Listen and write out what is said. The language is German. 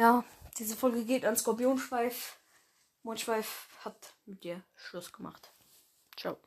Ja, diese Folge geht an Skorpionschweif. Mondschweif hat mit dir Schluss gemacht. Ciao.